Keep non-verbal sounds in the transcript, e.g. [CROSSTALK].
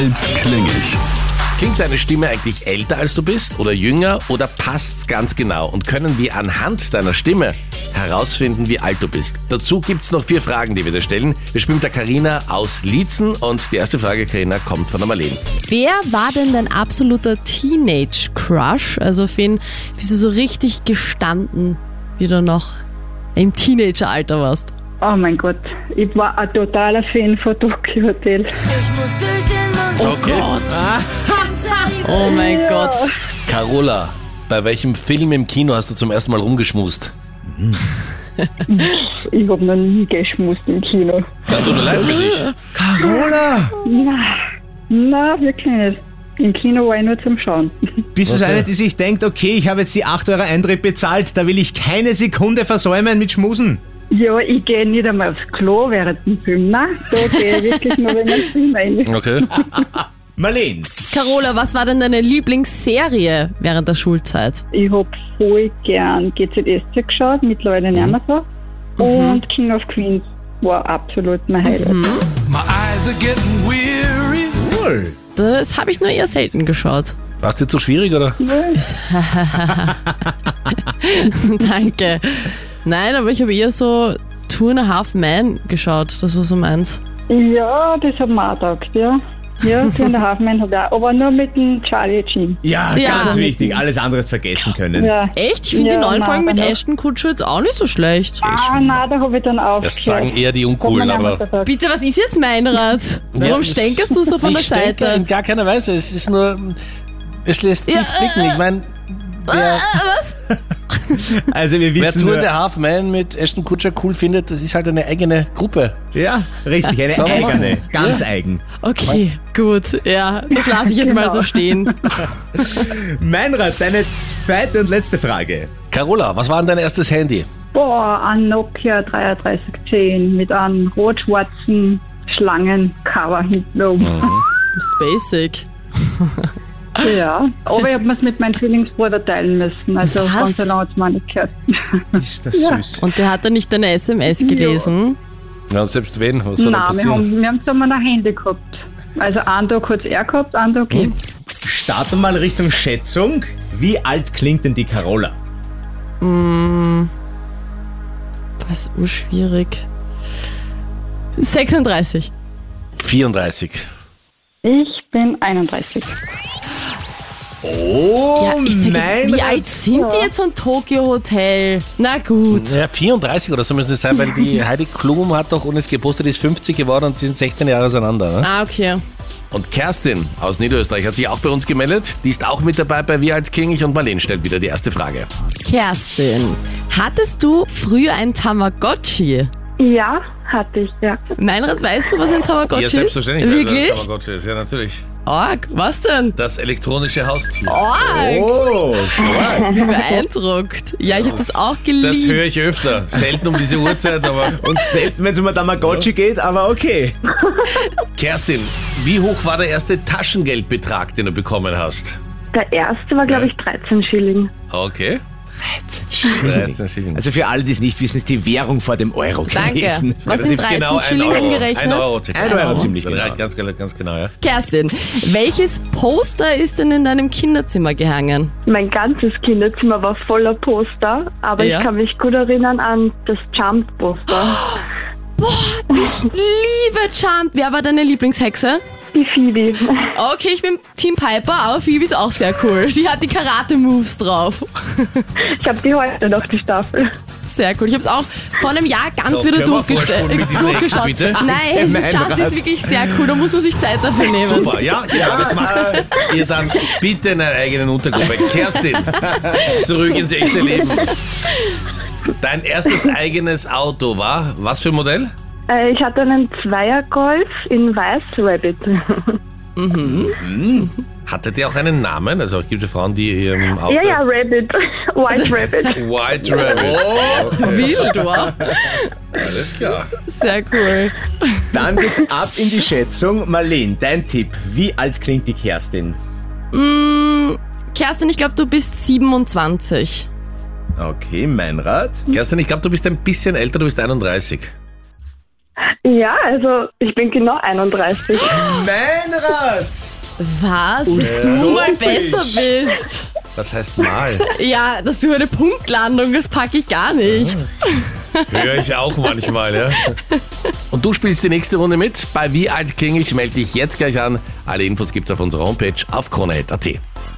alt klinge ich? Klingt deine Stimme eigentlich älter als du bist oder jünger oder passt's ganz genau? Und können wir anhand deiner Stimme herausfinden, wie alt du bist? Dazu gibt's noch vier Fragen, die wir dir stellen. Wir spielen mit der Karina aus Liezen und die erste Frage, Karina, kommt von der Marlene. Wer war denn dein absoluter Teenage-Crush? Also auf wen bist du so richtig gestanden, wie du noch im Teenageralter warst? Oh mein Gott, ich war ein totaler Fan von Tokyo Hotel. Oh Gott! Oh mein Gott. Carola, bei welchem Film im Kino hast du zum ersten Mal rumgeschmust? Ich habe noch nie geschmust im Kino. Das tut mir leid für dich. Carola! Na, wirklich nicht. Im Kino war ich nur zum Schauen. Bist du so eine, die sich denkt, okay, ich habe jetzt die 8 Euro Eintritt bezahlt, da will ich keine Sekunde versäumen mit Schmusen? Ja, ich gehe nicht einmal aufs Klo während dem Film. Nein, da gehe ich wirklich nur, wenn ich Film rein. Okay. [LAUGHS] Marleen, Carola, was war denn deine Lieblingsserie während der Schulzeit? Ich habe voll gern GZSZ geschaut, mittlerweile nicht mehr so. Und King of Queens war absolut mein Highlight. My eyes are getting weary. cool. Das habe ich nur eher selten geschaut. War es dir zu schwierig, oder? [LAUGHS] Danke. Nein, aber ich habe eher so Two and a Half Men geschaut. Das war so meins. Ja, das hat mir auch gedacht, ja. Ja, [LAUGHS] Two and a Half Men habe ich auch, aber nur mit dem Charlie Sheen. Ja, Ja. ganz wichtig, alles andere vergessen können. Ja. Echt? Ich finde Ja, die neuen nein, Folgen mit Ashton Kutcher jetzt auch nicht so schlecht. Ah, nein, da habe ich dann aufgehört. Das sagen eher die Hat Uncoolen, aber... gesagt. Bitte, was ist jetzt mein Rat? Warum das- stänkerst du so von der ich denke Seite? in gar keiner Weise. Es ist nur... Es lässt tief Ja, blicken. äh, Ich meine, wer, Was? [LAUGHS] [LAUGHS] Also wir wer wissen Tour nur, der Half Man mit Ashton Kutcher cool findet, das ist halt eine eigene Gruppe. Ja, richtig, eine eigene, ganz eigen. Okay, gut. Ja, das lasse ich jetzt mal so stehen. [LAUGHS] Meinrad, deine zweite und letzte Frage. Carola, was war denn dein erstes Handy? Boah, ein Nokia 3310 mit einem rot-schwarzen Schlangencover hinten oben. Basic. [LAUGHS] Ja, aber ich habe mir es mit meinem Zwillingsbruder teilen müssen. Also Was? so hat es mir nicht gehört. Ist das Ja. süß. Und der hat dann nicht deine SMS gelesen? Ja, selbst wenn, was soll Nein, wir haben, wir haben zusammen ein Handy gehabt. Also einen Tag hat es er gehabt, einen Tag ich. Starten wir mal Richtung Schätzung. Wie alt klingt denn die Carola? Was urschwierig. 36. 34. Ich bin 31. Oh, Ja, ich mein wie alt sind die jetzt von Tokyo Hotel? Na gut. Ja, 34 oder so müssen es sein, weil die [LAUGHS] Heidi Klum hat doch uns gepostet, die ist 50 geworden und sie sind 16 Jahre auseinander. Ne? Ah, okay. Und Kerstin aus Niederösterreich hat sich auch bei uns gemeldet. Die ist auch mit dabei bei Wie alt kling ich und Marlene stellt wieder die erste Frage. Kerstin, hattest du früher ein Tamagotchi? Ja, hatte ich, ja. Meinrad, weißt du, was ein Tamagotchi ist? Wirklich? Tamagotchi ist, ja natürlich. Arg, was denn? Das elektronische Haustier. Arg, Oh, stark. [LAUGHS] beeindruckt. Ja, ich habe das auch geliebt. Das höre ich öfter. Selten um diese Uhrzeit, aber. [LAUGHS] Und selten, wenn es um ein Tamagotchi geht, aber okay. [LAUGHS] Kerstin, wie hoch war der erste Taschengeldbetrag, den du bekommen hast? Der erste war, glaube ich, 13 Schilling. Okay. 13 Schilling. Also für alle, die es nicht wissen, ist die Währung vor dem Euro Danke. gewesen. Was sind 13 genau Schilling ein Euro. umgerechnet? Ein Euro, Ein Euro ziemlich Ja, genau. Ganz, ganz, ganz genau, ja. Kerstin, welches Poster ist denn in deinem Kinderzimmer gehangen? Mein ganzes Kinderzimmer war voller Poster, aber Ja. ich kann mich gut erinnern an das Jump-Poster. [GASPS] Liebe Jump, wer war deine Lieblingshexe? Die Phoebe. Okay, ich bin Team Piper, aber Phoebe ist auch sehr cool. Die hat die Karate-Moves drauf. Ich habe die heute noch, die Staffel. Sehr cool. Ich habe es auch vor einem Jahr ganz So, wieder können wir durchgeste- vorspulen mit diesen durchgeschaut. Bitte? Nein, Rat. ist wirklich sehr cool. Da muss man sich Zeit dafür nehmen. Super, ja, genau, das macht ihr dann bitte in einer eigenen Untergruppe. Kerstin, zurück ins echte Leben. Dein erstes eigenes Auto war, was für ein Modell? Äh, ich hatte einen Zweier-Golf in Weiß Rabbit. Hatte der auch einen Namen? Also es gibt ja Frauen, die ihrem Auto... ja, ja, Rabbit. [LAUGHS] White Rabbit. [LAUGHS] White Rabbit. Okay, Wildor. alles klar. Sehr cool. Dann geht's ab in die Schätzung. Marlene, dein Tipp. Wie alt klingt die Kerstin? Mm, Kerstin, ich glaube, du bist 27. Okay, mein Rat. Kerstin, ich glaube, du bist ein bisschen älter, du bist 31. Ja, also ich bin genau 31. Meinrad! Was? Dass du Ja. mal besser bist. Was heißt mal? Ja, das ist so eine Punktlandung, das packe ich gar nicht. Höre ich auch manchmal, ja. Und du spielst die nächste Runde mit. Bei Wie alt klinge ich? Melde dich jetzt gleich an. Alle Infos gibt's auf unserer Homepage auf kronehit.at.